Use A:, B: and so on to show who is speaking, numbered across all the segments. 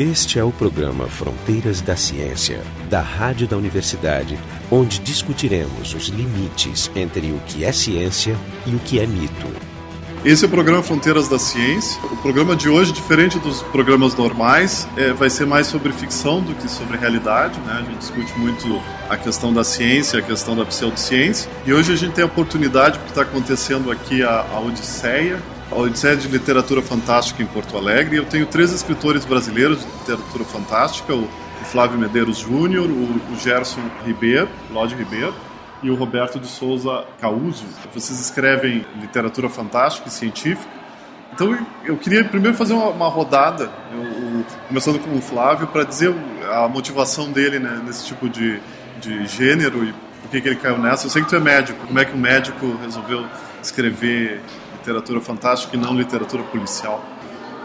A: Este é o programa Fronteiras da Ciência, da Rádio da Universidade, onde discutiremos os limites entre o que é ciência e o que é mito.
B: Esse é o programa Fronteiras da Ciência. O programa de hoje, diferente dos programas normais, é, vai ser mais sobre ficção do que sobre realidade. Né? A gente discute muito a questão da ciência, a questão da pseudociência. E hoje a gente tem a oportunidade, porque está acontecendo aqui a, a Odisseia, a Odisseia de Literatura Fantástica em Porto Alegre. Eu tenho três escritores brasileiros de literatura fantástica, o Flávio Medeiros Júnior, o Gerson Ribeiro, Lodi Ribeiro, e o Roberto de Souza Causo. Vocês escrevem literatura fantástica e científica. Então eu queria primeiro fazer uma, rodada, eu, começando com o Flávio, para dizer a motivação dele né, nesse tipo de, de gênero e por que, que ele caiu nessa. Eu sei que tu é médico, como é que um médico resolveu escrever literatura fantástica e não literatura policial?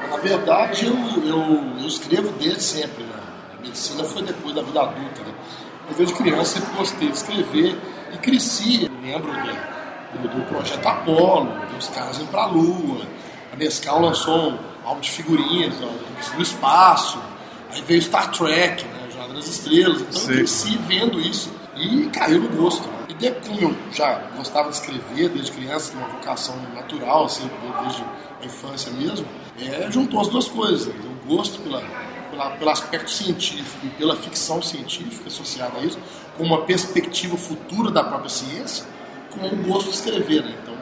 C: Na verdade, eu, eu, eu escrevo desde sempre. Né? A medicina foi depois da vida adulta. Né? Eu desde criança sempre gostei de escrever e cresci. Eu lembro do, do, projeto Apolo, dos caras indo para a Lua. A Nescau lançou um álbum de figurinhas do espaço. Aí veio Star Trek, né? Jornada das Estrelas. Então Sim. eu cresci vendo isso e caiu no gosto. E como eu já gostava de escrever desde criança, uma vocação natural, assim, desde a infância mesmo, é, juntou as duas coisas. Né? O gosto pela, pela, pelo aspecto científico e pela ficção científica associada a isso, com uma perspectiva futura da própria ciência, com o gosto de escrever. Né? Então,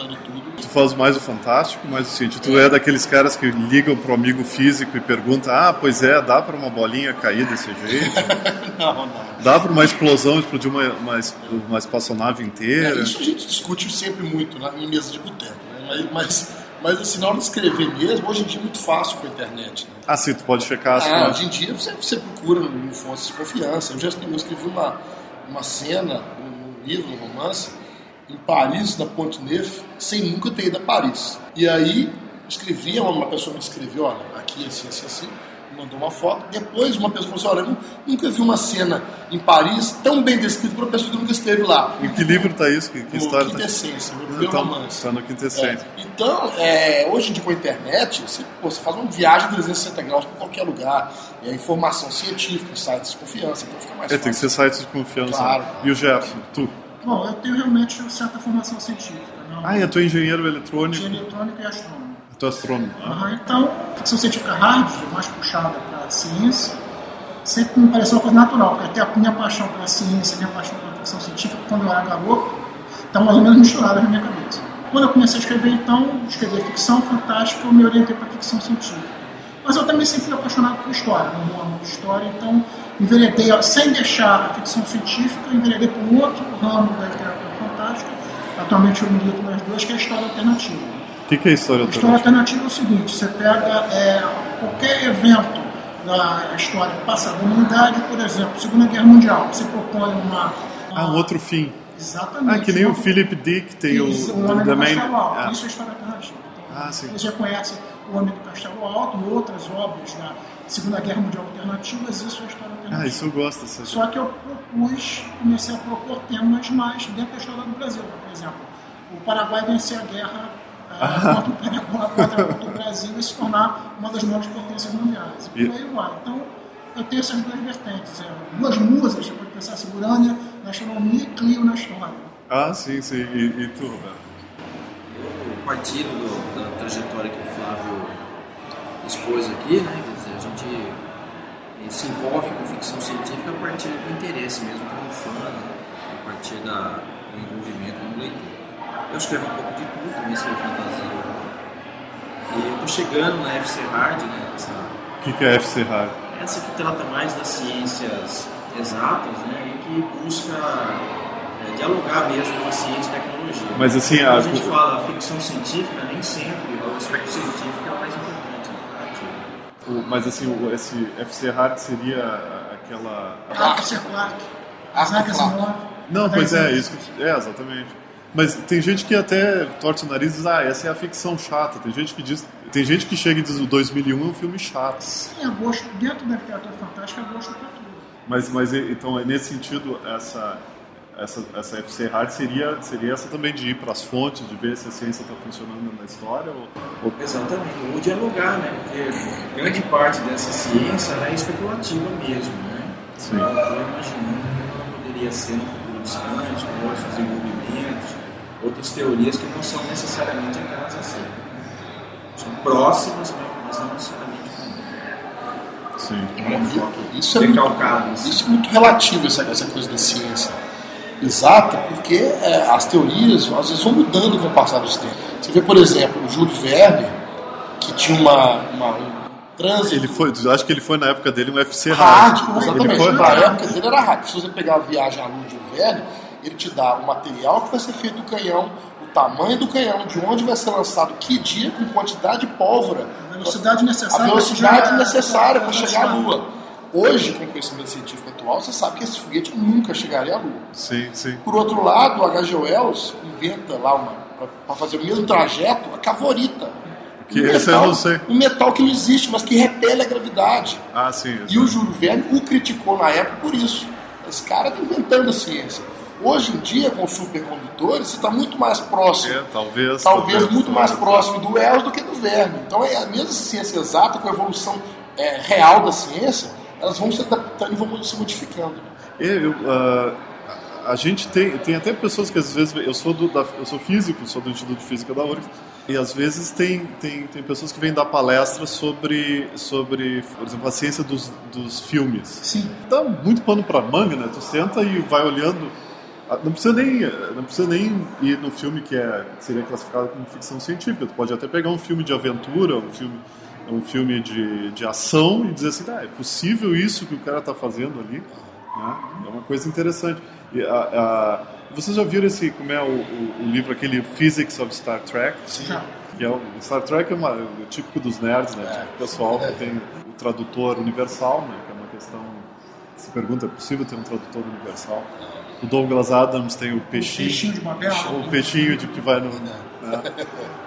C: juntando tudo.
B: Tu faz mais o fantástico, mais o científico. Tu é daqueles caras que ligam pro amigo físico e perguntam: ah, pois é, dá para uma bolinha cair desse jeito?
C: não, não.
B: Dá para uma explosão explodir uma, uma, uma espaçonave inteira?
C: É, isso a gente discute sempre muito na em mesa de boteco, né? mas, mas assim, na hora de escrever mesmo, hoje em dia é muito fácil com a internet. Né?
B: Ah, sim, tu pode checar as
C: ah, Hoje em dia você, você procura em fontes de confiança. Eu já escrevi uma, uma cena, um livro, um romance, em Paris, na Ponte Neuf, sem nunca ter ido a Paris. E aí, escrevia, uma pessoa me escreveu, olha, aqui, assim, assim, assim, mandou uma foto. Depois, uma pessoa falou assim, olha, eu nunca vi uma cena em Paris tão bem descrita por uma pessoa que nunca esteve lá.
B: Em que livro está isso? Que, que
C: no
B: história
C: Quintessência,
B: tá?
C: no meu
B: então,
C: romance.
B: Está no Quintessência.
C: É, então, é, hoje em dia com a internet, você, pô, você faz uma viagem de 360 graus para qualquer lugar. E a informação científica, sites de confiança, então fica mais
B: é,
C: fácil.
B: tem que ser sites de confiança.
C: Claro.
B: E o Gerson, tu?
D: Bom, eu tenho realmente certa formação científica. Não?
B: Ah, e tu é engenheiro eletrônico?
D: Engenheiro eletrônico e astrônomo.
B: Tu é astrônomo.
D: Uhum, então, ficção científica hard, mais puxada para a ciência, sempre me pareceu uma coisa natural, porque até a minha paixão pela ciência, a minha paixão pela ficção científica, quando eu era garoto, estão mais ou menos misturadas na minha cabeça. Quando eu comecei a escrever, então, escrever ficção fantástica, eu me orientei para ficção científica. Mas eu também sempre fui apaixonado por história, no amo história, então enveredei, sem deixar a ficção científica, enveredei por um outro ramo da literatura fantástica, atualmente eu milito nas duas, que é a história alternativa.
B: O que, que, é história alternativa?
D: História alternativa é o seguinte, você pega é, qualquer evento da história passada da humanidade, por exemplo, Segunda Guerra Mundial, você propõe uma... uma...
B: Ah, um outro fim.
D: Exatamente.
B: Ah, que nem o Philip Dick tem
D: Isso,
B: o...
D: o Alto,
B: Ah.
D: isso é história alternativa.
B: Sim.
D: Você já conhece o Homem do Castelo Alto e outras obras da Segunda Guerra Mundial alternativas, isso é história alternativa.
B: Ah, isso eu gosto.
D: Só que eu propus, comecei a propor temas mais dentro da história do Brasil. Por exemplo, o Paraguai vencer a guerra ah, contra, o Paraguai, contra, o Brasil e se tornar uma das maiores potências mundiais. E por aí vai. Então, eu tenho essas duas vertentes. É, duas musas, você pode pensar assim, Urânia na astronomia e Clio na história.
B: Ah, sim, sim. E, e tu, Roberto?
E: Eu partilho do, da trajetória que o Flávio expôs aqui, né? Quer dizer, a gente se envolve com ficção científica a partir do interesse mesmo como fã, né? a partir da, do envolvimento como leitor. Eu escrevo um pouco de tudo, também escrevo fantasia. E eu estou chegando na FC Hard, né? Essa,
B: O que, que é FC Hard?
E: essa que trata mais das ciências exatas, né? E que busca eh, dialogar mesmo com a ciência e tecnologia.
B: Mas assim, a-
E: a gente fala ficção científica, nem sempre o aspecto científico é o mais importante.
B: O- mas assim, o, esse FC Hard seria aquela...
D: Arthur C. Clarke,
C: Arthur Clarke.
B: Não, pois é, isso que- é, exatamente. Mas tem gente que até torce o nariz e diz, ah, essa é a ficção chata. Tem gente que diz, tem gente que chega e diz o 2001 é um filme chato.
D: Sim, é gosto, dentro da literatura fantástica, é gosto para tudo.
B: Mas, mas então, é nesse sentido, essa essa, essa FC Hard seria, seria essa também de ir para as fontes, de ver se a ciência está funcionando na história? Ou, ou...
E: Exatamente, ou dialogar, né? Porque grande parte dessa ciência é especulativa mesmo, né?
B: Sim.
E: Eu estou imaginando como ela poderia ser no futuro distante, com outros desenvolvimentos, outras teorias que não são necessariamente aquelas assim. São próximas, mas não necessariamente
B: Sim.
C: Isso é, muito,
E: decalcadas.
C: isso é muito relativo, essa, essa coisa da ciência exata, porque é, as teorias às vezes vão mudando com o passar dos tempos. Você vê, por exemplo, o Júlio Verne, que tinha uma, uma um trânsito
B: Ele foi, acho que ele foi na época dele um UFC hard, Ele
C: exatamente.
B: foi
C: Na época dele era hard. Se você pegar a viagem à luz de um Verne, ele te dá o material que vai ser feito do canhão, o tamanho do canhão, de onde vai ser lançado, que dia, com quantidade de pólvora,
D: A velocidade
C: a
D: necessária
C: velocidade
D: para
C: necessária para chegar à. Lua. Hoje, com o conhecimento científico atual, você sabe que esse foguete nunca chegaria à Lua.
B: Sim, sim.
C: Por outro lado, o H.G. Wells inventa lá uma para fazer o mesmo trajeto, a cavorita.
B: Que
C: Um
B: esse eu não sei.
C: Um metal que não existe, mas que repele a gravidade.
B: Ah, sim.
C: E o Júlio Verne o criticou na época por isso. Esse cara está inventando a ciência. Hoje em dia, com os supercondutores, você está muito mais próximo.
B: É, talvez.
C: Talvez muito mais próximo do Wells do que do Verne. Então, é a mesma ciência exata, com a evolução é, real da ciência, elas vão se adaptando e vão se modificando.
B: Eu, ah, a gente tem, tem até pessoas que às vezes eu sou do, da, eu sou físico, sou do Instituto de Física da URGS e às vezes tem, tem, tem pessoas que vêm dar palestras sobre sobre, por exemplo, a ciência dos, dos filmes.
D: Sim.
B: Dá muito pano para manga, né? Tu senta e vai olhando. Ah, Não precisa nem não precisa nem ir no filme que é seria classificado como ficção científica. Tu pode até pegar um filme de aventura, um filme um filme de, de ação e dizer assim, ah, é possível isso que o cara está fazendo ali? Né? É uma coisa interessante. E, a, a, vocês já viram esse, como é o, o, o livro, aquele Physics of Star Trek?
D: Já.
B: Que é o, Star Trek é, uma, é o típico dos nerds, né? Tipo, o pessoal que tem o tradutor universal, né? Que é uma questão que se pergunta, é possível ter um tradutor universal? O Douglas Adams tem o peixinho,
D: Peixinho de Babel.
B: o peixinho de que vai no... né?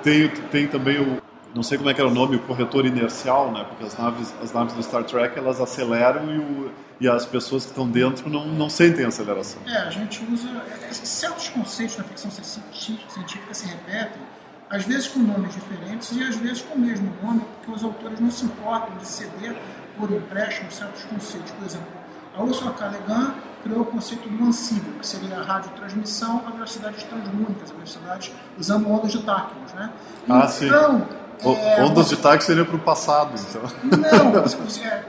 B: Tem, tem também o, não sei como é que era o nome, o corretor inercial, né? Porque as naves, as naves do Star Trek, elas aceleram e, o, e as pessoas que estão dentro não, não sentem a aceleração.
D: É, a gente usa. é, é, Certos conceitos na ficção ci- científica se repetem, às vezes com nomes diferentes e às vezes com o mesmo nome, porque os autores não se importam de ceder por empréstimo certos conceitos. Por exemplo, a Ursula K. Le Guin criou o conceito do ansível, que seria a radiotransmissão a velocidades translúnicas, a velocidades usando ondas de Tachyon, né?
B: Ah.
D: Então, é,
B: Ondas de táxi seria para o passado, então.
D: não, você, você, é,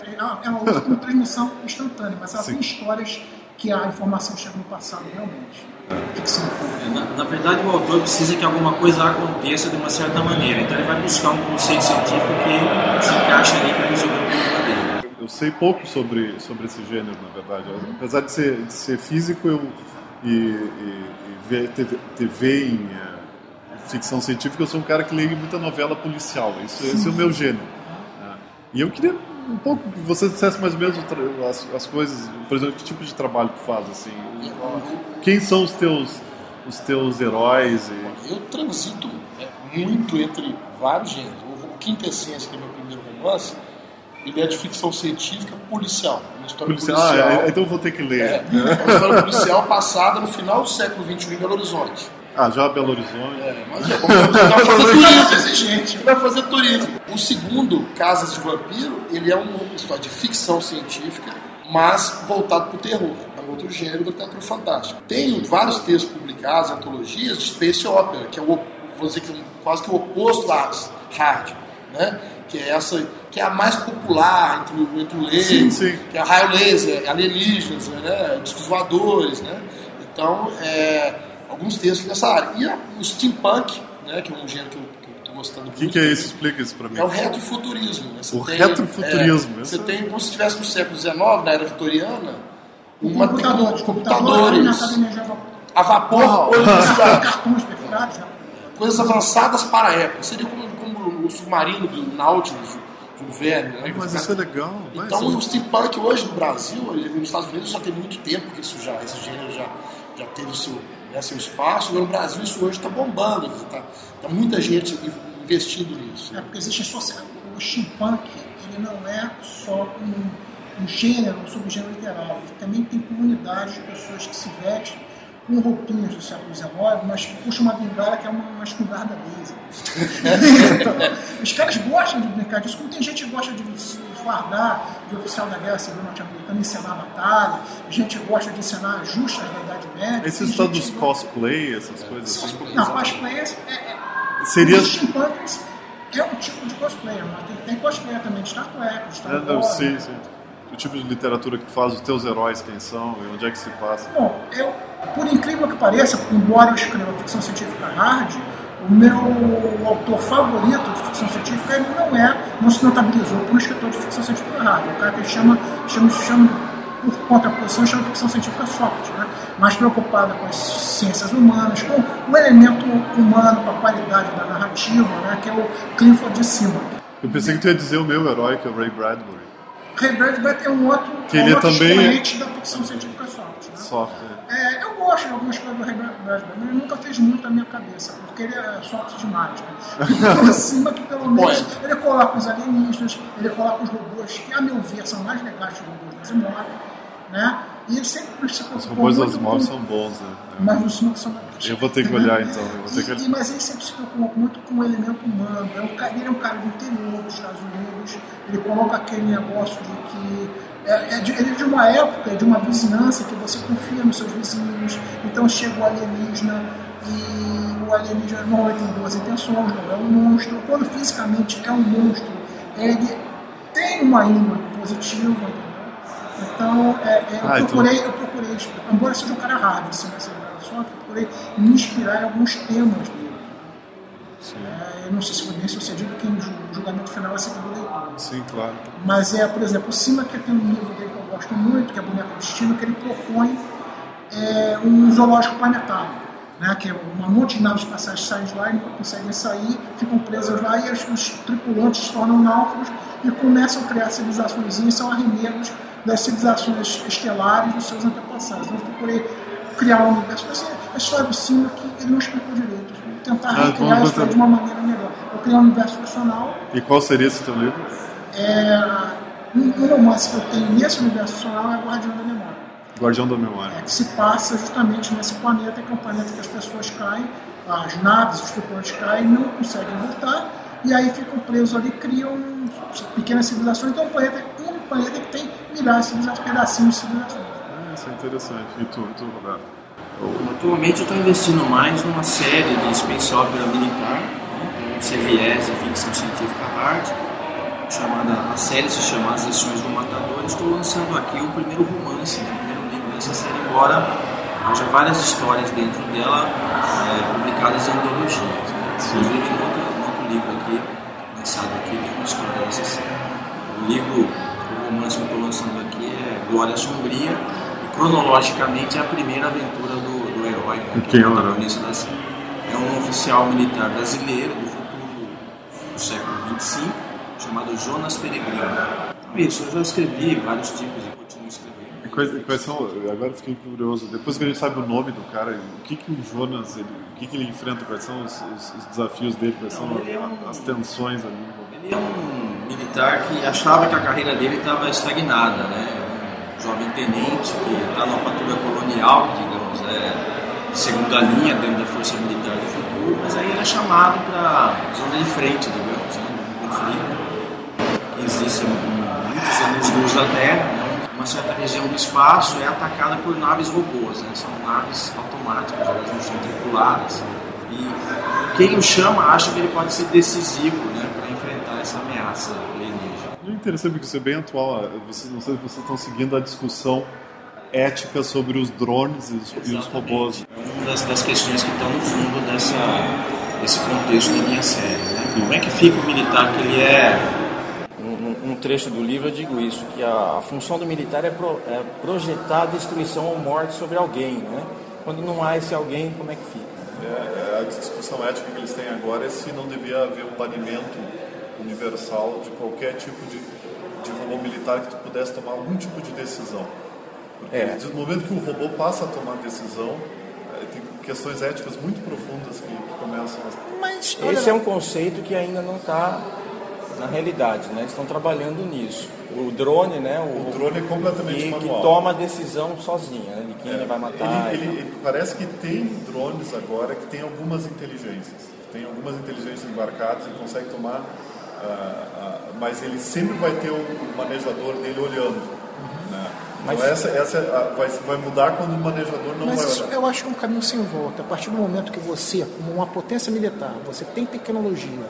D: é uma usa como transmissão instantânea, mas ela
B: Sim.
D: tem histórias que a informação chega no passado realmente. Pura.
E: É, Na, na verdade, o autor precisa que alguma coisa aconteça de uma certa maneira. Então, ele vai buscar um conceito científico que se encaixa ali para resolver o problema dele.
B: Eu sei pouco sobre, sobre esse gênero, na verdade. Apesar de ser, de ser físico eu, e, e, e ver TV, TV em eh, ficção científica, eu sou um cara que lê muita novela policial. Isso, esse é o meu gênero. né? E eu queria um pouco que você dissesse mais ou menos as, as coisas, por exemplo, que tipo de trabalho tu faz, assim. Quem são os teus, os teus heróis? E...
C: Eu transito é, muito entre vários gêneros. O Quintessência, que é meu primeiro romance, ele é de ficção científica policial. Uma história
B: Policial.
C: policial.
B: Ah, é, então eu vou ter que ler.
C: É, uma história policial passada no final do século XXI em Belo Horizonte.
B: Ah, já Belo Horizonte.
C: É, mas é, como você vai fazer turismo.
D: exigente.
C: Você vai fazer turismo. O segundo, Casas de Vampiro, ele é uma história de ficção científica, mas voltado para o terror. É um outro gênero do teatro fantástico. Tem vários textos publicados, antologias de space opera, que é o, vou dizer que é um- quase que o oposto da hard, né? Que é essa, que é a mais popular entre, o- entre o leigo,
B: Sim, sim.
C: que é raio laser, alienígenas, né? Discos voadores, né? Então, é, alguns textos nessa área. E a- o steampunk, né? Que é um gênero que eu estou gostando
B: O
C: muito.
B: que, que é isso? Explica isso pra mim.
C: É o retrofuturismo. Né? Você
B: O retrofuturismo,
C: é, você
B: é-
C: tem, como se estivesse no século XIX, na era vitoriana, uma
D: Computadores,
C: tecno-
D: computadores,
C: computadores
D: a vapor. cartões perfurados, né?
C: coisas avançadas para a época. Seria como, como o submarino do Nautilus, de um Verne. Né?
B: Mas isso é legal.
C: Então,
B: isso-
C: o steampunk hoje no Brasil, nos Estados Unidos já tem muito tempo que isso já, esse gênero já, já teve o seu, né, seu espaço. No Brasil, isso hoje está bombando. Está tá muita gente investindo nisso.
D: É, porque existe socia- o steampunk, ele não é só um, um gênero, um subgênero literário, ele também tem comunidades de pessoas que se vestem com roupinhas do século XIX, mas que puxa uma bengala que é uma, uma espingarda laser. então, os caras gostam de brincar disso, como tem gente que gosta de fardar de oficial da guerra civil norte-americana, encenar a batalha, gente gosta de encenar justas da Idade Média.
B: Esse estado dos cosplay, essas coisas assim?
D: Não, cosplay é, é,
B: Seria...
D: é um tipo de cosplay, mas tem, tem cosplay também de Star Trek, de Star
B: Wars. Não, sim, sim. O tipo de literatura que faz, os teus heróis quem são e onde é que se passa.
D: Bom, eu, por incrível que pareça, embora eu escreva ficção científica hard, o meu autor favorito de ficção científica ele não é, não se notabilizou por um escritor de ficção científica hard. O cara que chama, chama, chama por contraposição, chama ficção científica soft, né? mais preocupada com as ciências humanas, com o elemento humano, com a qualidade da narrativa, né? que é o Clifford de Cima.
B: Eu pensei que tu ia dizer o meu herói, que é o Ray Bradbury.
D: Ray Bradbury é um outro,
B: que ele
D: um outro
B: também...
D: da ficção científica soft. Né?
B: Soft, é.
D: Eu gosto de algumas coisas do Ray Bradbury, mas ele nunca fez muito na minha cabeça, porque ele é soft demais. Né? Por cima que pelo menos ele coloca os alienígenas, ele coloca os robôs, que a meu ver são mais legais que os robôs das Asimov, né? E ele sempre se
B: Os robôs das Asimov são bons, né?
D: Mas os não são
B: Eu vou ter que olhar então. Eu vou ter
D: e,
B: que...
D: e, mas ele sempre se preocupa muito com o elemento humano. É um, ele é um cara do interior dos Estados Unidos, ele coloca aquele negócio de que é, é de, é de uma época, é de uma vizinhança que você confia nos seus vizinhos. Então chega o alienígena e o alienígena não tem boas intenções, não é um monstro. Quando fisicamente é um monstro, ele tem uma índole positiva. Então, é, é, eu, ah, então procurei, então... eu procurei, embora seja um cara raro, assim, nessa só que eu procurei me inspirar em alguns temas dele. É, eu não sei se foi bem sucedido, porque o julgamento final do leitor.
B: Sim, claro.
D: Mas é, por exemplo, o Cima que tem um livro dele que eu gosto muito, que é Boneco do Destino, que ele propõe é, um zoológico planetário. Né, que é uma monte de naves espaciais saem de lá e não conseguem sair, ficam presas lá e os, os tripulantes se tornam náufragos e começam a criar civilizações e são arremedos das civilizações estelares dos seus antepassados. Então eu procurei criar um universo. Essa é a história do Cima que ele não explicou direito tentar ah, recriar a história de uma maneira melhor. Eu criei um universo ficcional.
B: E qual seria esse teu livro?
D: É, um, um romance que eu tenho nesse universo ficcional é Guardião da Memória.
B: Guardião da Memória.
D: É, que se passa justamente nesse planeta, que é um planeta que as pessoas caem, as naves, os tripulantes caem, não conseguem voltar, e aí ficam presos ali, criam pequenas civilizações. Então, é um planeta, um planeta que tem milhares de civilizações, pedacinhos de civilizações.
B: Ah, isso é interessante. E tu, tu Roberto?
E: Atualmente eu estou investindo mais numa série de space opera militar, né, CVS, ficção científica hard, chamada, a série se chama As Lições do Matador. Estou lançando aqui o primeiro romance, né, o primeiro livro dessa série, embora haja várias histórias dentro dela é, publicadas em antologias. Né. Inclusive, um outro, outro livro aqui, lançado aqui, tem uma história dessa série. O livro, o romance que eu estou lançando aqui é Glória Sombria, cronologicamente é a primeira aventura do, do herói, né, que é o protagonista da série. É um oficial militar brasileiro do futuro do século 25, chamado Jonas Peregrino. Então, isso, eu já escrevi vários tipos e continuo escrevendo.
B: E quais, quais, são, agora fiquei curioso, depois que a gente sabe o nome do cara, o que, que o Jonas, ele, o que, que ele enfrenta, quais são os, os, os desafios dele, quais são é um, as tensões ali?
E: Ele é um militar que achava que a carreira dele estava estagnada, né? jovem tenente que está numa patrulha colonial, digamos, é, segunda linha dentro da Força Militar do Futuro, mas aí ele é chamado para zona de frente, digamos, né, um conflito que existe há muitos anos luz da Terra, né, uma certa região do espaço é atacada por naves robôs, né, são naves automáticas, elas não são tripuladas. E quem o chama acha que ele pode ser decisivo né, para enfrentar essa ameaça
B: é interessante porque isso é bem atual. Vocês, não sei se vocês estão seguindo a discussão ética sobre os drones e os, e os robôs.
E: É uma das, das, questões que estão no fundo dessa, desse contexto da minha série. Né? Como é que fica o militar que ele é? Trecho do livro eu digo isso, que a, a função do militar é, pro, é, projetar destruição ou morte sobre alguém. Né? Quando não há esse alguém, como é que fica?
B: É, é a discussão ética que eles têm agora é se não devia haver um banimento universal de qualquer tipo de, de robô militar que tu pudesse tomar algum tipo de decisão. Porque é. no momento que o robô passa a tomar decisão, é, tem questões éticas muito profundas que, que começam a...
E: Mas esse é um conceito que ainda não está na realidade, né? Eles estão trabalhando nisso. o drone, né?
B: O, o drone é completamente
E: que,
B: manual.
E: Que toma a decisão sozinho, né? De quem é, ele vai matar.
B: Ele, ele, ele, parece que tem drones agora que tem algumas inteligências. Tem algumas inteligências embarcadas, ele consegue tomar, uh, uh, mas ele sempre vai ter o manejador dele olhando. Uhum. Né? Mas, então essa, essa é vai, vai mudar quando o manejador não
D: mas
B: vai
D: isso eu acho que é um caminho sem volta. A partir do momento que você, como uma potência militar, você tem tecnologia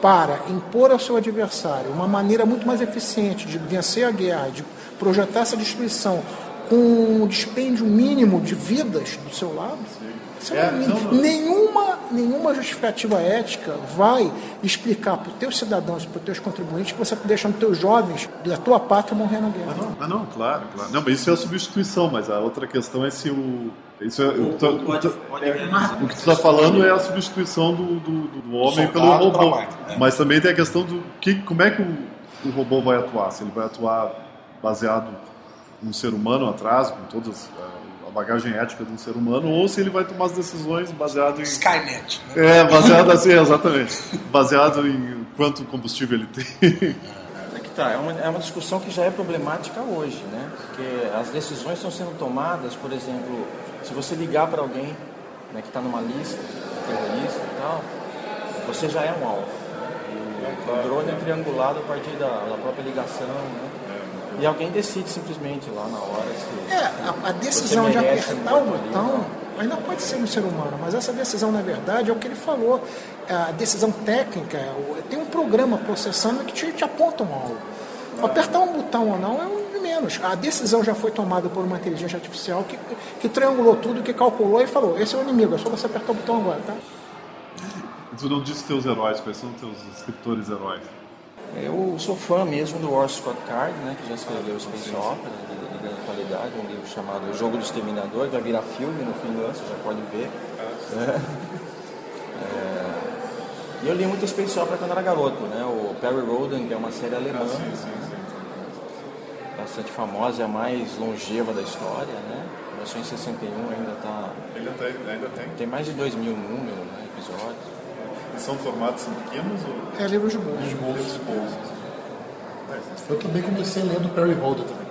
D: para impor ao seu adversário uma maneira muito mais eficiente de vencer a guerra, de projetar essa destruição com um dispêndio mínimo de vidas do seu lado, é, não, não. nenhuma, nenhuma justificativa ética vai explicar para os teus cidadãos, para os teus contribuintes, que você está deixando os teus jovens da tua pátria morrer na guerra.
B: Ah, não, ah, não, claro, claro. Não, mas isso é a substituição, mas a outra questão é se o. Isso é, o, tô, pode, pode é, o que tu está falando é a substituição do, do, do homem pelo robô. Máquina, né? Mas também tem a questão do que, como é que o, o robô vai atuar. Se ele vai atuar baseado num ser humano atrás, com todas bagagem ética de um ser humano ou se ele vai tomar as decisões baseado em
C: Skynet.
B: Né? É, baseado assim, exatamente, baseado em quanto combustível ele tem.
E: É tá, é uma, é uma discussão que já é problemática hoje, né? Porque as decisões estão sendo tomadas, por exemplo, se você ligar para alguém né, que está numa lista terrorista e tal, você já é um alvo. O, o drone é triangulado a partir da, da própria ligação, né? E alguém decide simplesmente lá na hora se.
D: É, a, a decisão de apertar o botão ainda pode ser um ser humano, mas essa decisão, na verdade, é o que ele falou. A decisão técnica, tem um programa processando que te, te aponta um alvo. Apertar um botão ou não é um menos. A decisão já foi tomada por uma inteligência artificial que, que triangulou tudo, que calculou e falou: esse é o inimigo, é só você apertar o botão agora, tá?
B: Tu não disse teus heróis, quais são teus escritores heróis?
E: Eu sou fã mesmo do Orson Scott Card, né, que já escreveu Space Opera, de, de grande qualidade, um livro chamado O Jogo do Exterminador, que vai virar filme no fim do ano, você já pode ver. É, e eu li muito Space Opera quando era garoto, né, o Perry Roden, que é uma série alemã, ah, sim, sim, sim. Bastante famosa, é a mais longeva da história, né, começou em 61, ainda está...
B: Ainda tem, ainda tem.
E: Tem mais de 2 mil números, né, episódios.
B: E são formatos pequenos? Ou...
D: É, livros de bolso.
B: De bolso. De bolso.
C: Eu também comecei lendo Perry Holder também.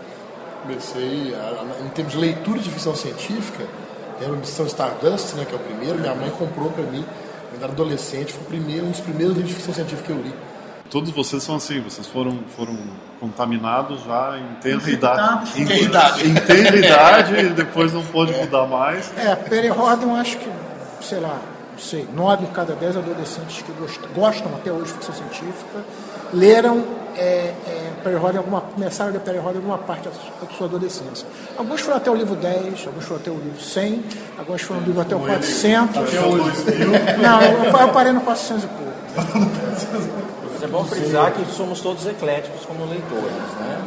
C: Comecei, a, em termos de leitura de ficção científica, era a Missão Stardust, né, que é o primeiro, minha mãe comprou para mim, quando era adolescente, foi o primeiro, um dos primeiros livros de ficção científica que eu li.
B: Todos vocês são assim, vocês foram, foram contaminados já em tenra idade.
C: Em tenra idade.
B: Em tenra idade e depois não pode é. mudar mais.
D: É, Perry Holder, acho que, sei lá, não sei, nove em cada dez adolescentes que gostam até hoje de ficção científica leram é, é, alguma, começaram a ler Perry Holiday alguma parte da sua, adolescência. Alguns foram até o livro 10, alguns foram até o livro 100, alguns foram livro até o 400.
B: Até o 2000.
D: Não, eu, eu parei no 400 e pouco.
E: Mas é bom frisar que somos todos ecléticos como leitores, né?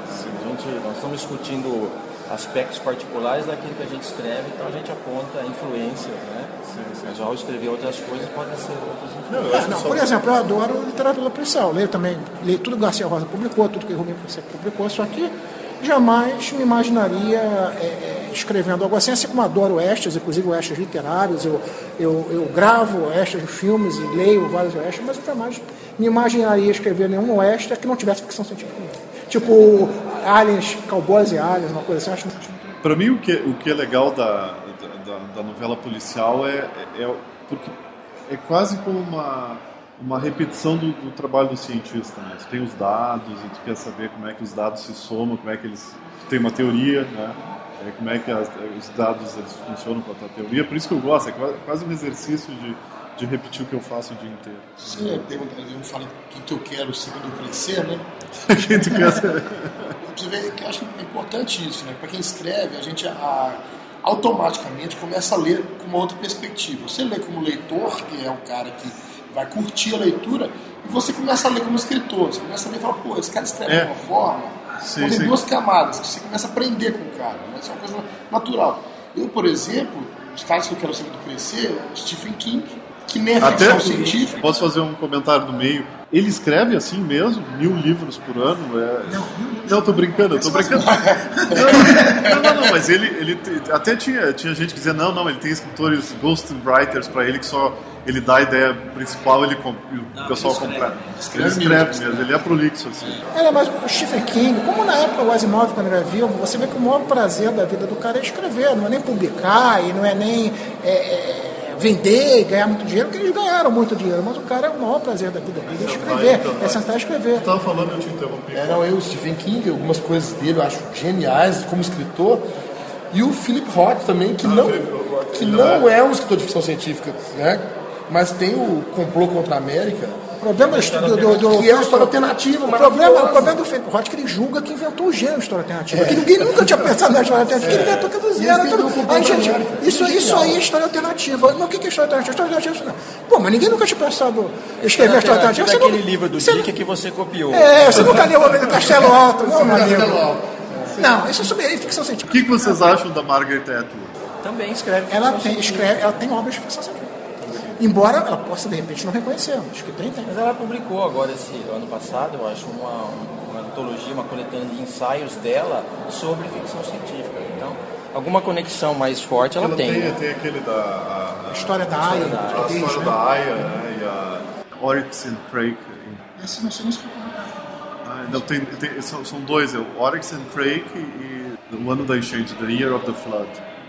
E: A gente, nós estamos discutindo aspectos particulares daquilo que a gente escreve, então a gente aponta influências, né? Mas ao escrever outras coisas podem ser outras influências.
D: Não, por exemplo, eu adoro literatura policial, leio também, leio tudo que Garcia Rosa publicou, tudo que Rubem publicou, só que jamais me imaginaria é, é, escrevendo algo assim, assim como adoro extras, inclusive extras literários, eu, eu, eu gravo de filmes e leio vários extras, mas eu jamais me imaginaria escrever nenhum extra que não tivesse ficção científica. Tipo, aliens, cowboys e aliens, uma coisa assim. Acho
B: Para mim, o que, o que é legal da, da, da novela policial é, é, é, porque é quase como uma, uma repetição do, do trabalho do cientista. Né? Tu tem os dados e tu quer saber como é que os dados se somam, como é que eles... Tu tem uma teoria, né? É, como é que as, os dados eles funcionam com a tua teoria. Por isso que eu gosto, é quase um exercício de de repetir o que eu faço o dia inteiro.
C: Sim, eu, eu falei o que eu quero segundo crescer, né?
B: Quem tu quer ser?
C: Vê que eu acho que é importante isso, né? Para quem escreve, a gente a, automaticamente começa a ler com uma outra perspectiva. Você lê como leitor, que é um cara que vai curtir a leitura, e você começa a ler como escritor. Você começa a ler e fala, pô, esse cara escreve é. de uma forma. Sim, tem sim. duas camadas, que você começa a aprender com o cara. Né? Isso é uma coisa natural. Eu, por exemplo, os caras que eu quero segundo crescer, Stephen King, que nem ficção Até, científica.
B: Posso fazer um comentário do meio? Ele escreve assim mesmo, mil livros por ano? É...
D: Não,
B: não, tô brincando, tô brincando. não, não, não, mas ele, ele até tinha, tinha gente que dizia, não, não, ele tem escritores, ghostwriters para ele que só ele dá a ideia principal ele, o
E: Não,
B: pessoal completa.
C: Escreve
B: Ele escreve
C: mesmo,
B: ele é prolixo, assim.
D: É, mas o Stephen King, como na época o Asimov, quando era vivo, você vê que o maior prazer da vida do cara é escrever, não é nem publicar e não é nem é, é, vender e ganhar muito dinheiro, porque eles ganharam muito dinheiro, mas o cara, o maior prazer da vida dele é escrever, é sentar e escrever.
B: Eu tava falando, eu te interrompi.
C: É, não, eu, o Stephen King, algumas coisas dele eu acho geniais como escritor. E o Philip Roth também, que, não,
B: Philip Roth,
C: que não é um escritor de ficção científica, né? Mas tem o Complô contra a América,
D: O problema do, do, do,
C: que é uma história alternativa,
D: O problema, o problema do Philip Roth é que ele julga que inventou o gênero de história alternativa. Que ninguém nunca tinha pensado na história alternativa. Que ele inventou que é do
C: o
D: isso,
C: Isso é
D: aí é história alternativa. Mas o que é história alternativa? História alternativa é não. Pô, mas ninguém nunca tinha pensado em escrever história alternativa. Você
F: aquele
D: não-
F: livro do Dick que você copiou.
D: É, você nunca leu o Homem do Castelo Alto, não.
C: Castelo Alto.
D: Não, isso é sobre ficção
B: O
D: científica.
B: que, que vocês acham da Margaret Atwood?
F: Também escreve.
D: Ela tem, escreve, ela tem obras de ficção científica. Embora ela possa, de repente, não reconhecer, mas que tem, tem.
F: Mas ela publicou agora esse ano passado, eu acho, uma, uma antologia, uma coletânea de ensaios dela sobre ficção científica. Então, alguma conexão mais forte ela, tem.
B: tem,
F: né?
B: tem aquele da. A,
D: A história da Aya,
F: da
B: a história
D: né?
B: da Aya, né? E a Oryx and Crake.
D: Esse não sei nem se foi publicado.
B: Ah, não, tem, tem- são, são dois, é o Oryx and Crake e o Ano da Enchente, The Year of the Flood.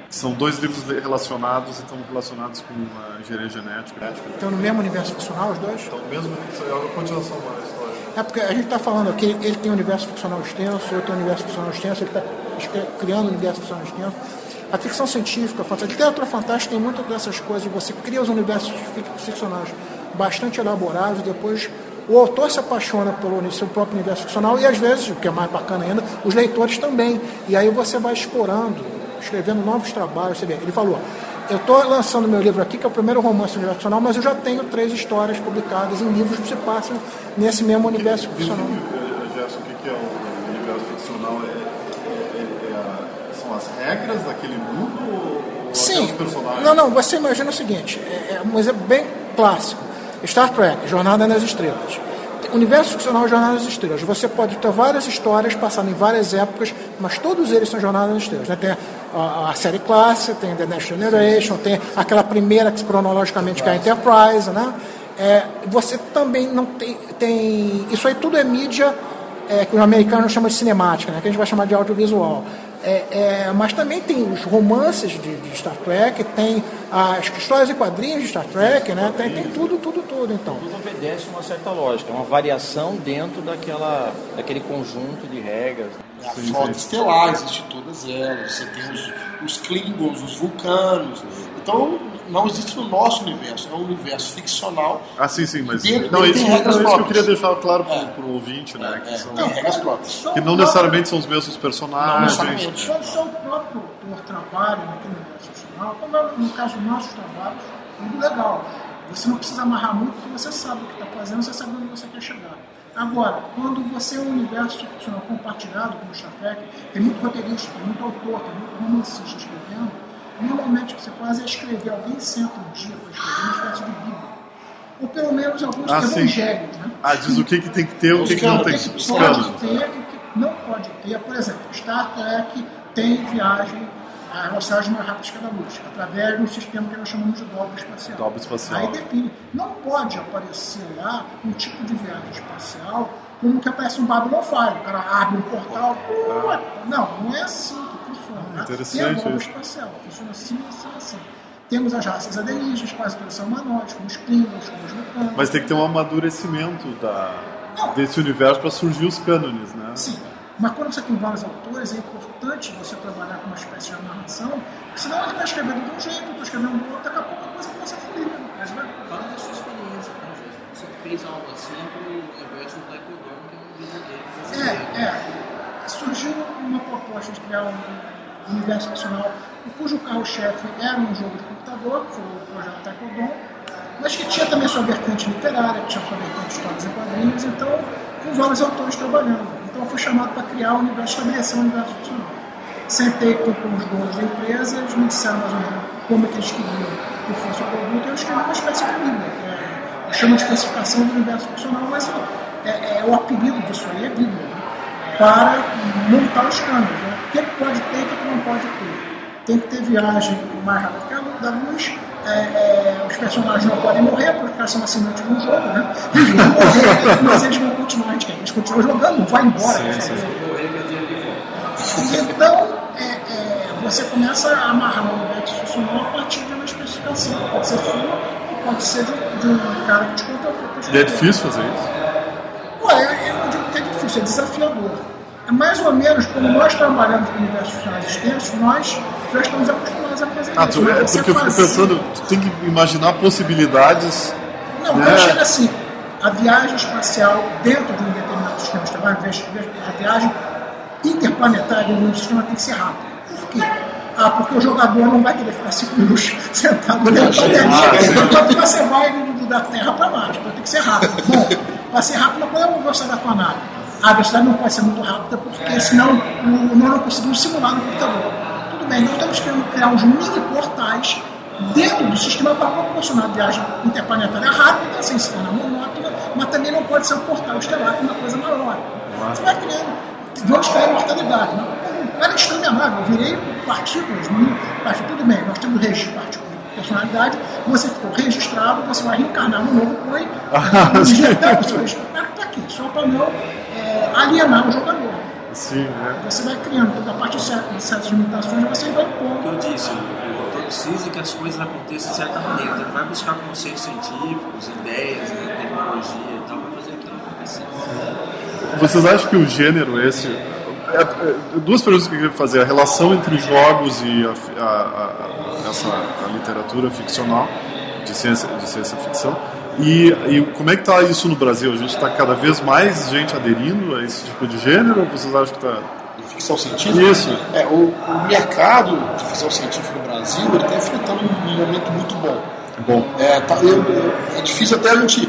B: São dois livros relacionados e estão relacionados com a engenharia genética.
D: Então, no mesmo universo ficcional, os dois?
B: Então, mesmo é uma continuação da história.
D: É porque a gente está falando aqui, ele tem um universo ficcional extenso, eu tenho um universo ficcional extenso, ele está criando um universo ficcional extenso. A ficção científica, a literatura fantástica tem muitas dessas coisas, você cria os universos fic- ficcionais bastante elaborados, depois o autor se apaixona pelo seu próprio universo ficcional e às vezes, o que é mais bacana ainda, os leitores também. E aí você vai explorando, escrevendo novos trabalhos. Você vê, ele falou, eu estou lançando meu livro aqui, que é o primeiro romance ficcional, mas eu já tenho três histórias publicadas em livros que se passam nesse mesmo universo ficcional.
B: Gerson, o que que é o universo ficcional? É, é- é- é são as regras daquele mundo ou,
D: Sim.
B: personagens?
D: Não, não, você imagina o seguinte, é, é um exemplo bem clássico. Star Trek, Jornada nas Estrelas. Universo ficcional Jornada nas Estrelas. Você pode ter várias histórias passando em várias épocas, mas todos eles são Jornada nas Estrelas. Né? Tem a, a série clássica, tem The Next Generation, tem aquela primeira que cronologicamente que é a Enterprise, né? É, você também não tem, tem. Isso aí tudo é mídia é, que os americanos chamam de cinemática, né? que a gente vai chamar de audiovisual. É, é, mas também tem os romances de, de Star Trek, tem as histórias e quadrinhos de Star Trek, né? tem, tem tudo, tudo, tudo. Então.
F: Tudo obedece uma certa lógica, uma variação dentro daquela, daquele conjunto de regras.
C: A frota estelar existe todas elas. Você tem os, os Klingons, os Vulcanos. Então, não existe no nosso universo. É um universo ficcional.
B: Ah, sim, sim, mas.
C: Dentro
B: não, isso,
C: tem
B: não,
C: regras
B: isso que eu
C: próprias.
B: queria deixar claro
C: É.
B: para o ouvinte, né? Que,
C: É,
B: são-
C: tem regras próprias.
B: que não necessariamente são os mesmos personagens.
C: necessariamente.
D: Quando seu próprio autor trabalha naquele universo ficcional, como é no caso dos nossos trabalhos, é muito legal. Você não precisa amarrar muito, porque você sabe o que está fazendo, você sabe onde você quer chegar. Agora, quando você é um universo ficcional compartilhado com o Trek, tem muito roteirista, tem muito autor, tem muito romancista escrevendo, normalmente o que você faz é escrever, alguém senta um dia para escrever uma espécie de Bíblia. Ou pelo menos alguns
B: Ah, sim.
D: evangelhos, né?
B: Ah, diz o que, que tem que ter, o que, que não tem.
C: canos,
B: Os
D: pode ter e que não pode ter. Por exemplo, Star Trek tem viagem a velocidade mais rápida que a da luz, através de um sistema que nós chamamos de dobra espacial.
B: Dobra espacial.
D: Aí define. Não pode aparecer lá um tipo de viagem espacial como que aparece um Babylon 5. O cara abre um portal. ué, Não, não é assim tá?
B: Interessante
D: Tem a espacial. Funciona assim, assim, assim. Temos as raças alienígenas, quase todas são humanoides, como os Klingons, como os vulcanos.
B: Mas tem que ter um amadurecimento da,
D: Não.
B: desse universo para surgir os cânones, né?
D: Sim, mas quando você tem vários autores, é importante você trabalhar com uma espécie de amarração, porque senão ele está escrevendo de um jeito, estou escrevendo do outro, daqui a pouco a coisa começa a fluir. né? Mas vai-
E: Fala da sua experiência, tá, José? Você fez algo assim pro universo do Taekwondo, que é um livro dele.
D: É, é. Surgiu uma proposta de criar um universo ficcional cujo carro-chefe era um jogo de computador, que foi o projeto Taekwondo, mas que tinha também sua vertente literária, que tinha sua vertente de histórias em quadrinhos, então, com vários autores trabalhando. Então, eu fui chamado para criar o universo, estabelecer o universo ficcional. Sentei com, com os donos da empresa, eles me disseram mais ou menos como é que eles queriam que fosse o produto, e eu escrevi uma espécie de bíblia, que é, eu chamo de especificação do universo ficcional, mas é, é- o apelido disso aí é bíblia, né? para montar os cânones. Né? O que, é que pode ter e o que, é pode ter. Tem que ter viagem mais rápida que a luz, da luz, é, é, os personagens não podem morrer, porque caras são assinantes de um jogo, né? Eles vão morrer, mas eles vão continuar, eles continuam jogando, não vai embora.
B: Sim, sim.
D: Então, é, é, você começa a amarrar um universo funcional a partir de uma especificação. Pode ser sua pode ser de, de um cara que te conta
B: E é difícil fazer isso?
D: Ué, eu não digo que é difícil, é desafiador. É mais ou menos como nós trabalhamos com universos funcionais extensos, nós já estamos acostumados a fazer
B: Ah,
D: isso.
B: tu,
D: Mas
B: é
D: você
B: porque eu fico
D: fazer-
B: pensando, tu tem que imaginar possibilidades.
D: Não,
B: né?
D: quando chega assim, a viagem espacial dentro de um determinado sistema a viagem- a viagem interplanetária em um sistema tem que ser rápida. Por quê? Ah, porque o jogador não vai querer ficar cinco minutos sentado dentro do planeta. Enquanto você vai do- do- da Terra para Marte, então tem que ser rápido. Bom, para ser rápido, qual é a velocidade da tua nave? A velocidade não pode ser muito rápida, porque senão o- nós não conseguimos simular no computador. Tudo bem, nós temos que criar uns mini portais dentro do sistema para proporcionar a viagem interplanetária rápida, sem se tornar monótona, mas também não pode ser um portal estelar, que é uma coisa maior. Você vai criando, vamos criar mortalidade. Né? O cara estranha a nave, eu virei partículas, mini partículas. tudo bem, nós temos registro de partículas de personalidade, você ficou registrado, você vai reencarnar no novo coin, injetar o seu registro está aqui, só para não é, alienar o jogador.
B: Sim, né?
D: Você vai criando toda a parte de certas, limitações, você vai
E: O
D: pondo.
E: que eu disse, o autor precisa que as coisas aconteçam de certa maneira. Então, ele vai buscar conceitos científicos, ideias, né, tecnologia e tal, para fazer aquilo acontecer.
B: Vocês acham que o gênero esse. é- é- duas perguntas que eu queria fazer: a relação entre jogos e a, a- a- essa a literatura ficcional, de ciência, de ciência ficção. E, e como é que está isso no Brasil? A gente está cada vez mais gente aderindo a esse tipo de gênero? Ou vocês acham que está.
C: ficção científica.
B: Isso.
C: É, o, o mercado de ficção científica no Brasil está enfrentando um momento muito bom.
B: Bom,
C: É, tá- eu- é difícil até a gente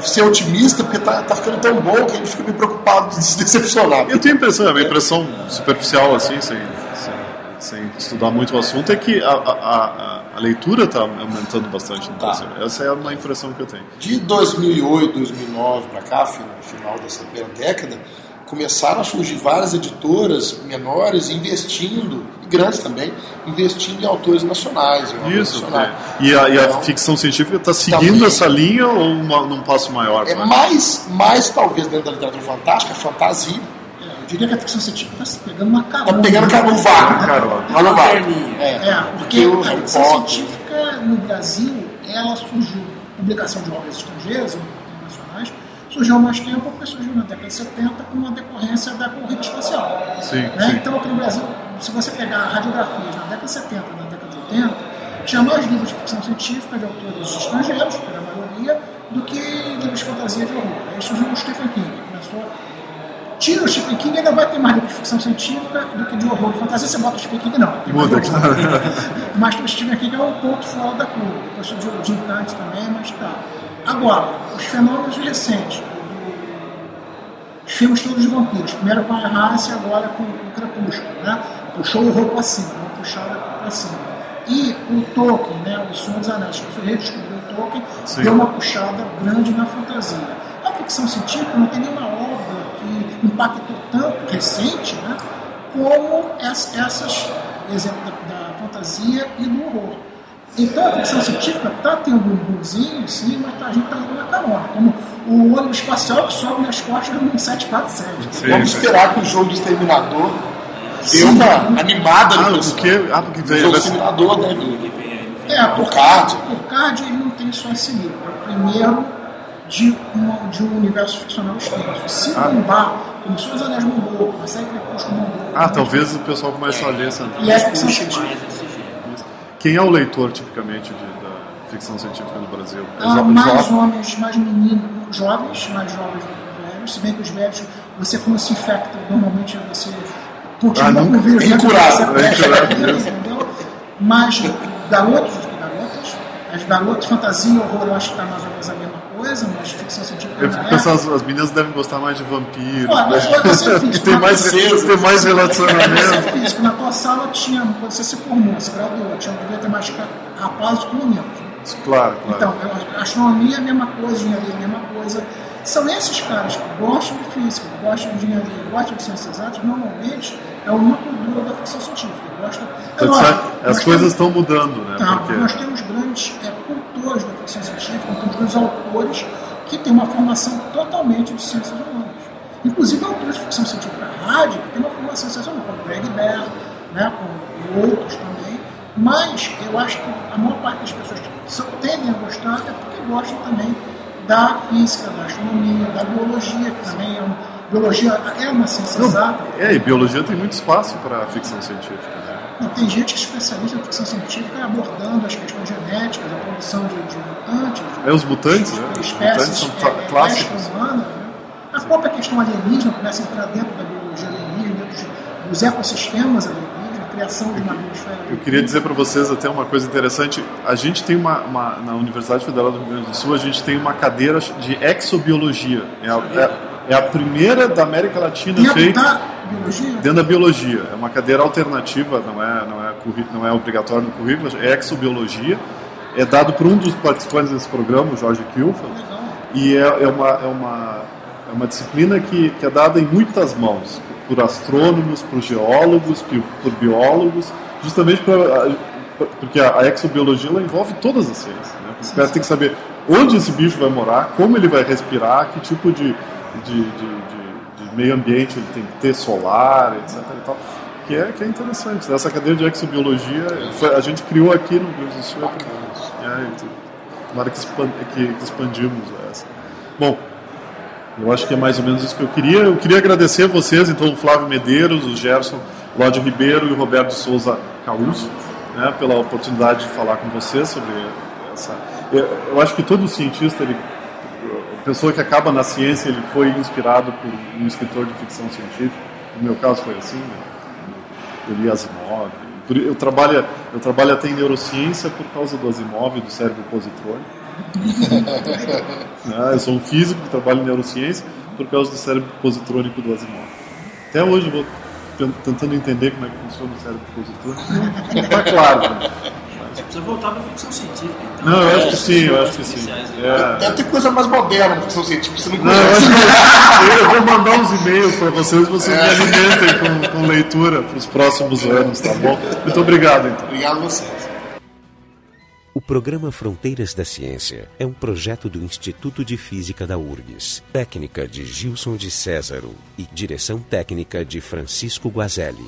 C: ser otimista, porque tá, tá ficando tão bom que a gente fica meio preocupado de se decepcionar.
B: eu tenho a impressão, a minha impressão superficial, assim, sem, sem, sem estudar muito o assunto, é que a, a, a, a leitura está aumentando bastante no
C: Tá.
B: Brasil. Essa é uma impressão que eu tenho.
C: De 2008, 2009 para cá, fin- final dessa primeira década, começaram a surgir várias editoras menores investindo, e grandes também, investindo em autores nacionais. em
B: Isso.
C: nacionais.
B: é. E, a, e a
C: Então,
B: ficção científica está seguindo
C: Também.
B: essa linha ou uma, num passo maior?
C: É
B: tá?
C: mais, mais talvez dentro da literatura fantástica, fantasia.
D: Eu diria que a ficção científica está pegando uma carona.
C: Tá pegando carona no vácuo.
B: Carona.
C: No vácuo.
E: Moderninha.
C: É,
D: É, porque a ficção científica no Brasil, ela surgiu, publicação de obras estrangeiras ou internacionais, surgiu há mais tempo porque surgiu na década de 70 como uma decorrência da corrida espacial.
B: Sim,
D: Né?
B: sim.
D: Então, aqui no Brasil, se você pegar radiografias na década de 70 na década de 80, tinha mais livros de ficção científica de autores estrangeiros, que era a maioria, do que livros de fantasia de horror. Aí surgiu o Stephen King, começou Tira o Stephen King, ainda vai ter mais de ficção científica do que de horror e fantasia. Você bota o Stephen King, não.
B: Muda,
D: horror.
B: claro.
D: Mas o Stephen King é um ponto fora da curva. Depois o Jim Kant também, mas tá. Agora, os fenômenos recentes, os filmes todos de vampiros, primeiro com a Raça e agora com o Crepúsculo, né? Puxou o horror para cima, uma puxada para cima. E o Tolkien, né? O Senhor dos Anéis, que foi redescobrir o Tolkien,
B: Sim.
D: deu uma puxada grande na fantasia. A ficção científica não tem nenhuma impactou tanto, recente, né? Como ess- essas, exemplo da, da fantasia e do horror. Então a ficção científica está tendo um boomzinho, sim, mas tá- a gente está indo na carona. Como o ônibus espacial que sobe nas costas do 747.
B: Sim,
C: Vamos
B: sim.
C: esperar que o jogo do Exterminador dê
D: Sim.
C: uma animada
B: Ah,
C: no pessoal.
B: porque, ah, porque
C: O
B: veio.
C: jogo do
B: vai ser-
C: Exterminador, né?
D: É, porque
C: O Card.
D: o Card ele não tem só esse livro. É o primeiro de, uma, de um universo ficcional extenso. Se
B: Ah.
D: bombar, começou os Anéis bombou, a série Crepúsculo bombou.
B: Ah, talvez o pessoal comece a ler essa.
D: E é ficção científica.
E: mais esse gênero.
B: Quem é o leitor, tipicamente, de- da ficção científica no Brasil? É
D: Ah, mais homens, mais meninos, jovens, mais jovens do que velhos. Se bem que os velhos, você quando se infecta, normalmente você continua
B: Ah,
D: com
B: nunca-
D: o vírus.
B: é
D: entendeu? Mas garotos do que garotas. As garotas, fantasia e horror, eu acho que está mais ou menos a mesma coisa, mas ficção científica
B: Eu fico
D: é.
B: pensando, as, as meninas devem gostar mais de vampiros.
D: Ué, mas
B: né?
D: físico,
B: tem, mais,
C: ser.
B: tem mais relacionamento.
D: é físico, na tua sala tinha, quando você se formou, se graduou, tinha, devia ter mais rapazes que meninos.
B: Claro, claro.
D: Então, astronomia é a mesma coisa, engenharia é a mesma coisa. São esses caras que gostam de física, gostam de engenharia, gostam de ciências exatas, normalmente é o núcleo duro da ficção científica. Gosta, é
B: Então, as coisas estão mudando, né?
D: Tá,
B: Porque
D: nós temos grandes é, ficção científica, com grandes autores que têm uma formação totalmente de ciências humanas. Inclusive autores de ficção científica rádio que têm uma formação de ciências humanas, como Greg Bear, né, com outros também. Mas eu acho que a maior parte das pessoas que tendem a gostar é porque gostam também da física, da astronomia, da biologia, que também é uma, biologia é uma ciência exata.
B: É, e biologia tem muito espaço para ficção científica. Né?
D: Não, tem gente que se especializa em ficção científica abordando as questões genéticas, a produção de, de mutantes. De,
B: é, os mutantes, né? Os mutantes são é, clássicos.
D: Humana, né? A Sim. própria questão alienígena começa a entrar dentro da biologia alienígena, dentro dos ecossistemas alienígenas criação de uma biosfera.
B: Eu queria dizer para vocês até uma coisa interessante. A gente tem uma, uma, na Universidade Federal do Rio Grande do Sul, a gente tem uma cadeira de exobiologia. É a, é, é a primeira da América Latina feita
D: biologia?
B: dentro da biologia. É uma cadeira alternativa, não é, não é, não é obrigatório no currículo, é exobiologia. É dado por um dos participantes desse programa, o Jorge Kilfa. E é, é, uma, é, uma, é uma disciplina que, que é dada em muitas mãos por astrônomos, por geólogos, por biólogos, justamente pra, porque a, exobiologia ela envolve todas as ciências. Né? O tem que saber onde esse bicho vai morar, como ele vai respirar, que tipo de, de, de, de meio ambiente ele tem que ter, solar, etc. E tal, que, é, que é interessante. Essa cadeira de exobiologia a gente criou aqui no Rio Grande do Sul. É, tomara que, expand, que, que expandimos essa. Bom, eu acho que é mais ou menos isso que eu queria. Eu queria agradecer a vocês, então, o Flávio Medeiros, o Gerson Lódio Ribeiro e o Roberto Souza Caúso, né, pela oportunidade de falar com vocês sobre essa. Eu, eu acho que todo cientista, ele, a pessoa que acaba na ciência, ele foi inspirado por um escritor de ficção científica. No meu caso foi assim, né? eu li Asimov. Eu trabalho, eu trabalho até em neurociência por causa do Asimov e do cérebro positrônico. ah, eu sou um físico que trabalha em neurociência por causa do cérebro positrônico do Asimov. Até hoje eu vou tentando entender como é que funciona o cérebro positrônico. Não está claro. Né?
E: Você precisa voltar para a ficção científica. Então.
B: Não, eu acho que sim, eu acho que sim. Né?
C: É. Deve ter coisa mais moderna na ficção científica, você não
B: conhece. Não, eu, eu, vou mandar uns e-mails para vocês, vocês é. me alimentem com, com leitura para os próximos anos, tá bom? Muito obrigado, então.
C: Obrigado a vocês.
A: O programa Fronteiras da Ciência é um projeto do Instituto de Física da URGS, técnica de Gilson de Césaro e direção técnica de Francisco Guazelli.